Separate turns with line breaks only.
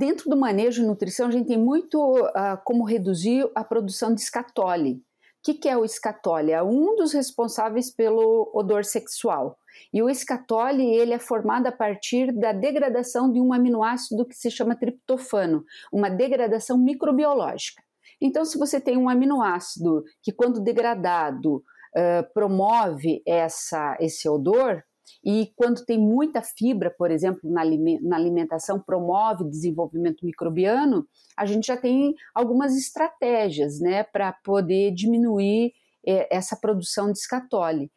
dentro do manejo de nutrição, a gente tem muito uh, como reduzir a produção de escatole. O que, que é o escatole? É um dos responsáveis pelo odor sexual. E o escatole ele é formado a partir da degradação de um aminoácido que se chama triptofano, uma degradação microbiológica. Então, se você tem um aminoácido que, quando degradado, uh, promove essa, esse odor, e quando tem muita fibra, por exemplo, na, alimentação, promove desenvolvimento microbiano, a gente já tem algumas estratégias né, para poder diminuir é, essa produção de escatole.